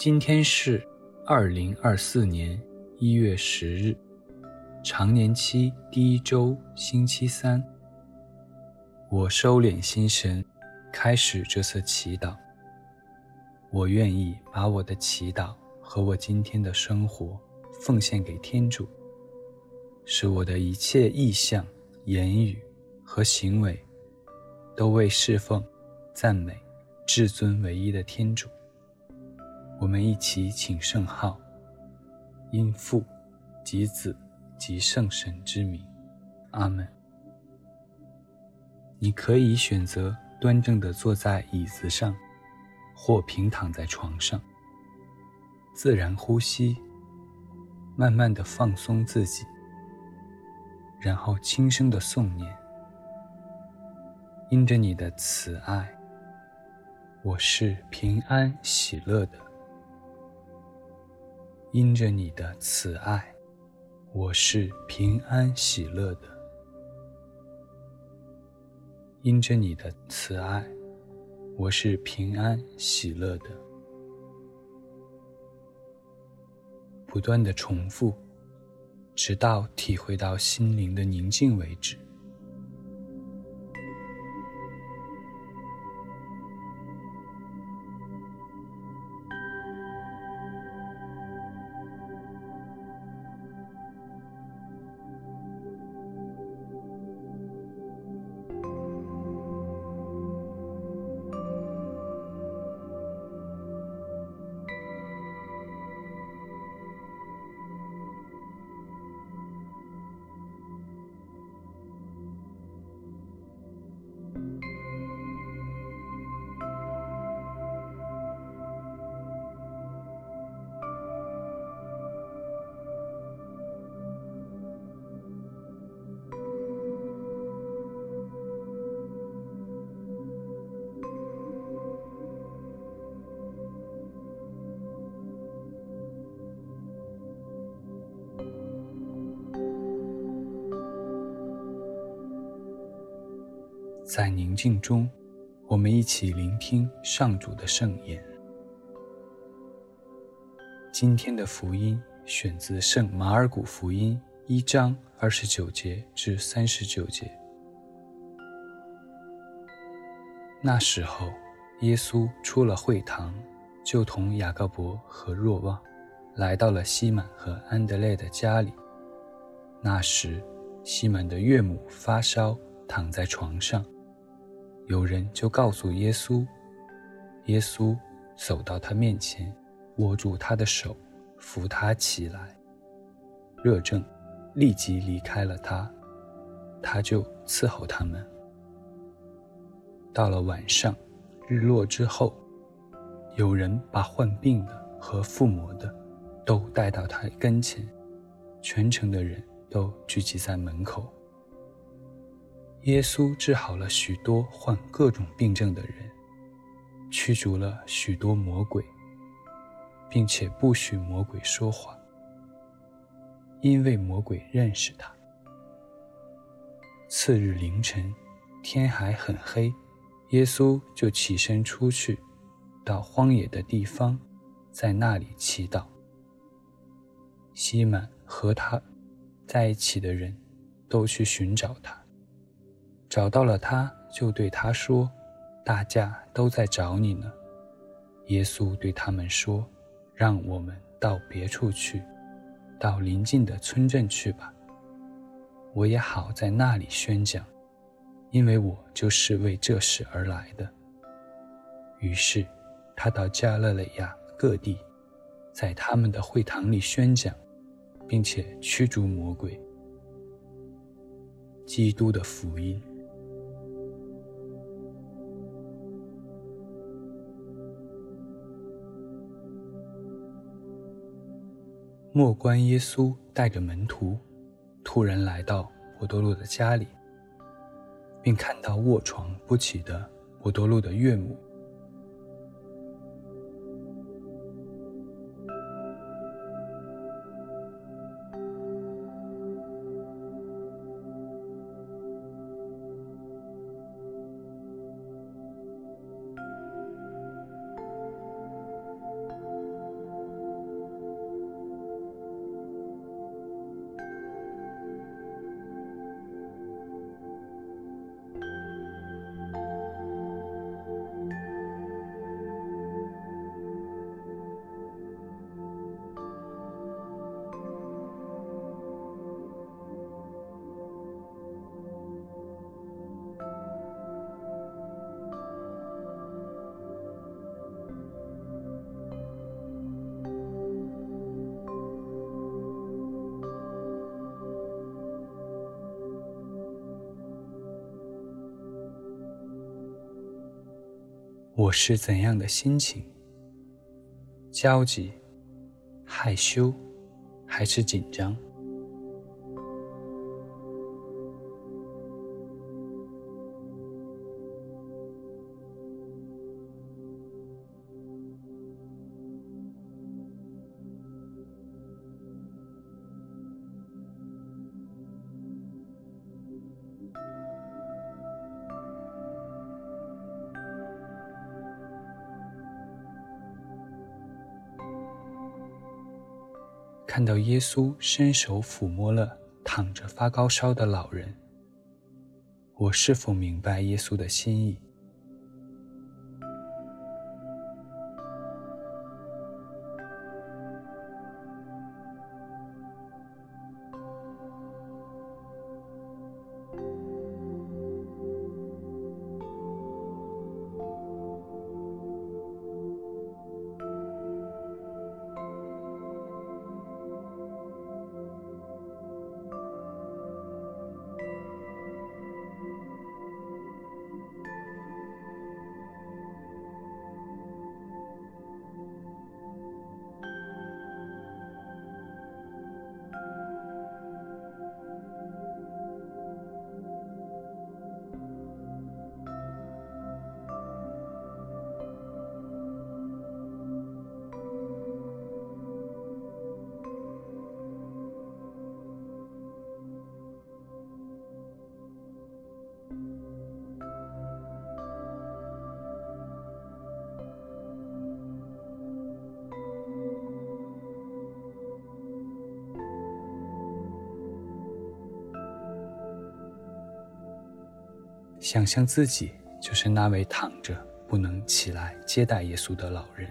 今天是二零二四年一月十日，常年期第一周星期三。我收敛心神，开始这次祈祷。我愿意把我的祈祷和我今天的生活奉献给天主，使我的一切意向、言语和行为都为侍奉、赞美至尊唯一的天主。我们一起请圣号，因父及子及圣神之名，阿门。你可以选择端正地坐在椅子上，或平躺在床上，自然呼吸，慢慢地放松自己，然后轻声地诵念：因着你的慈爱，我是平安喜乐的。因着你的慈爱，我是平安喜乐的。因着你的慈爱，我是平安喜乐的。不断的重复，直到体会到心灵的宁静为止。在宁静中，我们一起聆听上主的圣言。今天的福音选自圣马尔谷福音一章二十九节至三十九节。那时候，耶稣出了会堂，就同雅各伯和若望来到了西满和安德烈的家里。那时，西满的岳母发烧，躺在床上。有人就告诉耶稣，耶稣走到他面前，握住他的手，扶他起来。热症立即离开了他，他就伺候他们。到了晚上，日落之后，有人把患病的和附魔的都带到他跟前，全城的人都聚集在门口。耶稣治好了许多患各种病症的人，驱逐了许多魔鬼，并且不许魔鬼说话，因为魔鬼认识他。次日凌晨，天还很黑，耶稣就起身出去，到荒野的地方，在那里祈祷。西满和他在一起的人都去寻找他。找到了他，就对他说：“大家都在找你呢。”耶稣对他们说：“让我们到别处去，到邻近的村镇去吧。我也好在那里宣讲，因为我就是为这事而来的。”于是，他到加勒里亚各地，在他们的会堂里宣讲，并且驱逐魔鬼。基督的福音。莫关耶稣带着门徒，突然来到伯多禄的家里，并看到卧床不起的伯多禄的岳母。我是怎样的心情？焦急、害羞，还是紧张？看到耶稣伸手抚摸了躺着发高烧的老人，我是否明白耶稣的心意？想象自己就是那位躺着不能起来接待耶稣的老人。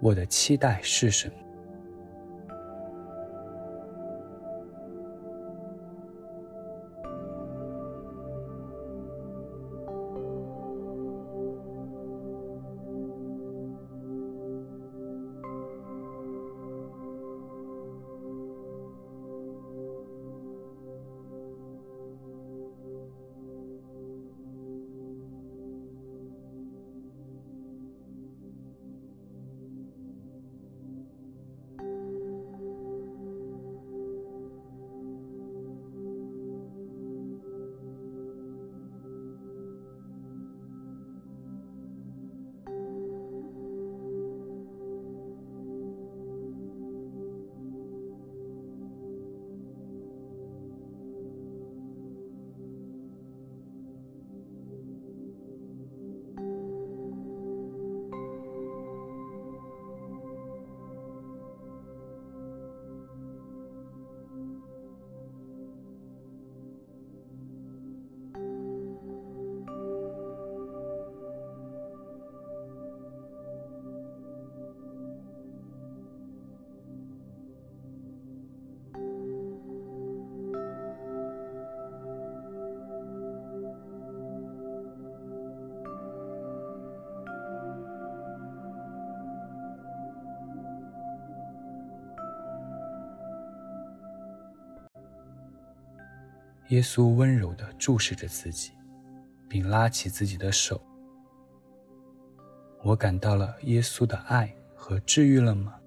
我的期待是什么？耶稣温柔地注视着自己，并拉起自己的手。我感到了耶稣的爱和治愈了吗？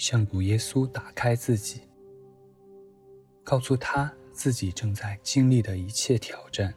向主耶稣打开自己，告诉他自己正在经历的一切挑战。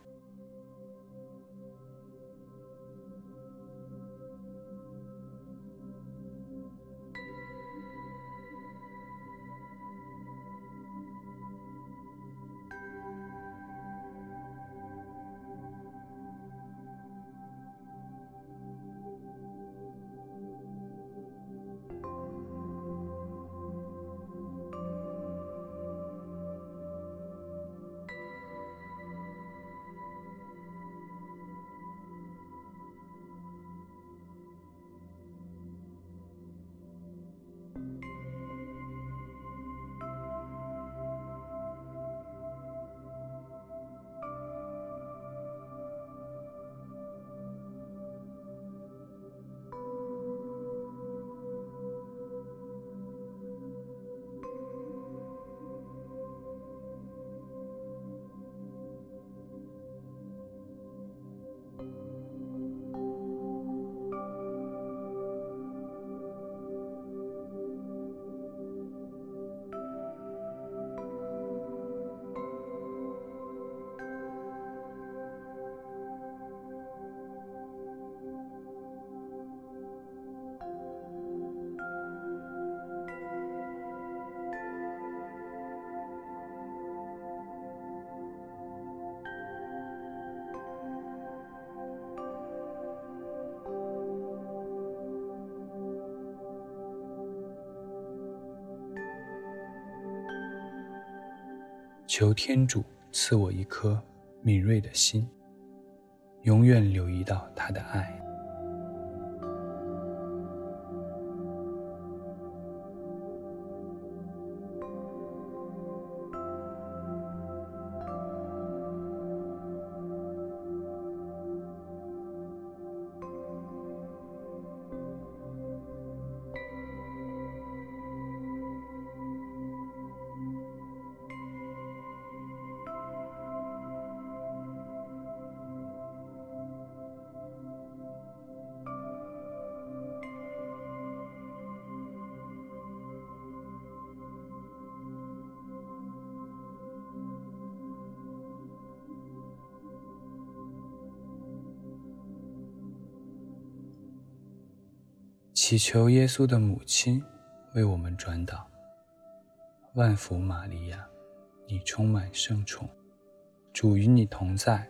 求天主赐我一颗敏锐的心，永远留意到他的爱。祈求耶稣的母亲为我们转祷。万福玛利亚，你充满圣宠，主与你同在，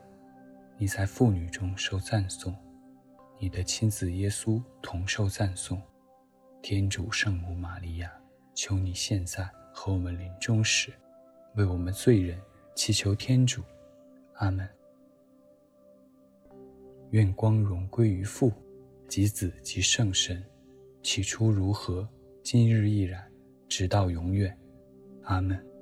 你在妇女中受赞颂，你的亲子耶稣同受赞颂。天主圣母玛利亚，求你现在和我们临终时，为我们罪人祈求天主。阿门。愿光荣归于父及子及圣神。起初如何，今日亦然，直到永远，阿门。